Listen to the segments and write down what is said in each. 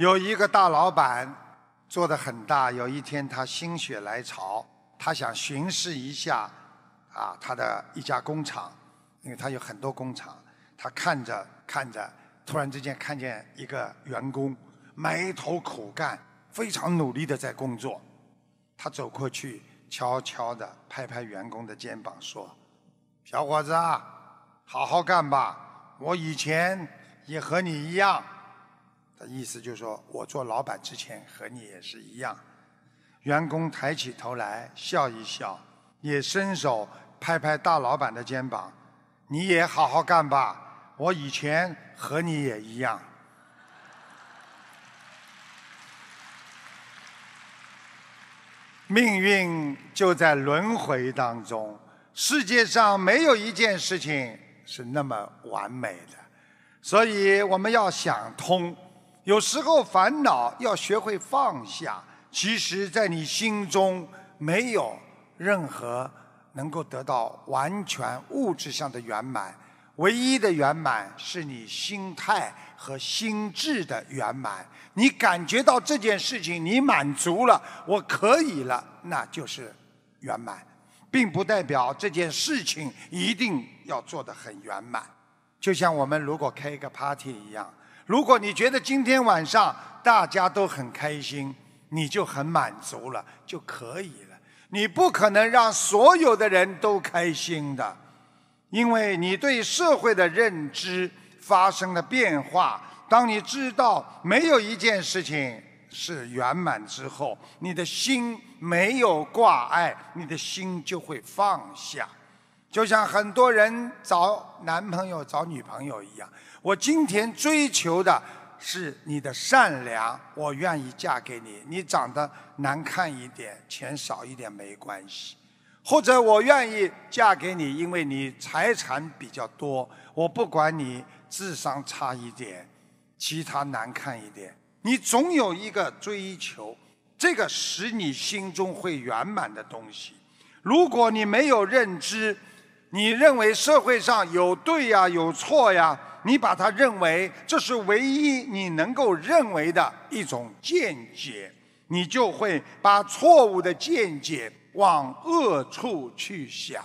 有一个大老板做得很大，有一天他心血来潮，他想巡视一下啊他的一家工厂，因为他有很多工厂。他看着看着，突然之间看见一个员工埋头苦干，非常努力的在工作。他走过去，悄悄地拍拍员工的肩膀，说：“小伙子啊，好好干吧，我以前也和你一样。”的意思就是说我做老板之前和你也是一样。员工抬起头来笑一笑，也伸手拍拍大老板的肩膀：“你也好好干吧。”我以前和你也一样，命运就在轮回当中。世界上没有一件事情是那么完美的，所以我们要想通。有时候烦恼要学会放下。其实，在你心中没有任何能够得到完全物质上的圆满。唯一的圆满是你心态和心智的圆满。你感觉到这件事情你满足了，我可以了，那就是圆满，并不代表这件事情一定要做得很圆满。就像我们如果开一个 party 一样，如果你觉得今天晚上大家都很开心，你就很满足了就可以了。你不可能让所有的人都开心的。因为你对社会的认知发生了变化，当你知道没有一件事情是圆满之后，你的心没有挂碍，你的心就会放下。就像很多人找男朋友、找女朋友一样，我今天追求的是你的善良，我愿意嫁给你。你长得难看一点，钱少一点没关系。或者我愿意嫁给你，因为你财产比较多，我不管你智商差一点，其他难看一点，你总有一个追求，这个使你心中会圆满的东西。如果你没有认知，你认为社会上有对呀有错呀，你把它认为这是唯一你能够认为的一种见解，你就会把错误的见解。往恶处去想，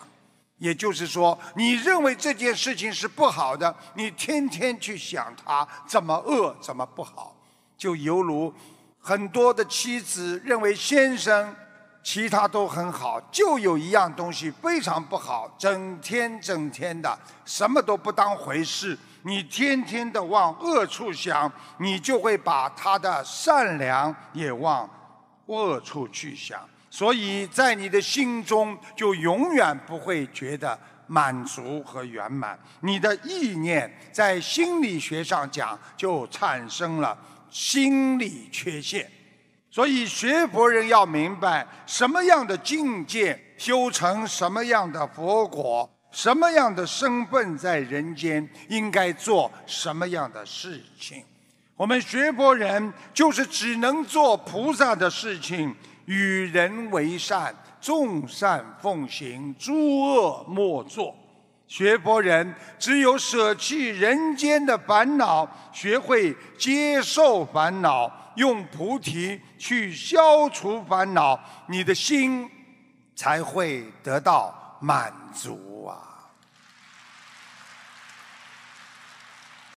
也就是说，你认为这件事情是不好的，你天天去想它怎么恶，怎么不好，就犹如很多的妻子认为先生其他都很好，就有一样东西非常不好，整天整天的什么都不当回事，你天天的往恶处想，你就会把他的善良也往恶处去想。所以在你的心中就永远不会觉得满足和圆满，你的意念在心理学上讲就产生了心理缺陷。所以学佛人要明白什么样的境界修成什么样的佛果，什么样的身份在人间应该做什么样的事情。我们学佛人就是只能做菩萨的事情。与人为善，众善奉行，诸恶莫作。学佛人只有舍弃人间的烦恼，学会接受烦恼，用菩提去消除烦恼，你的心才会得到满足啊。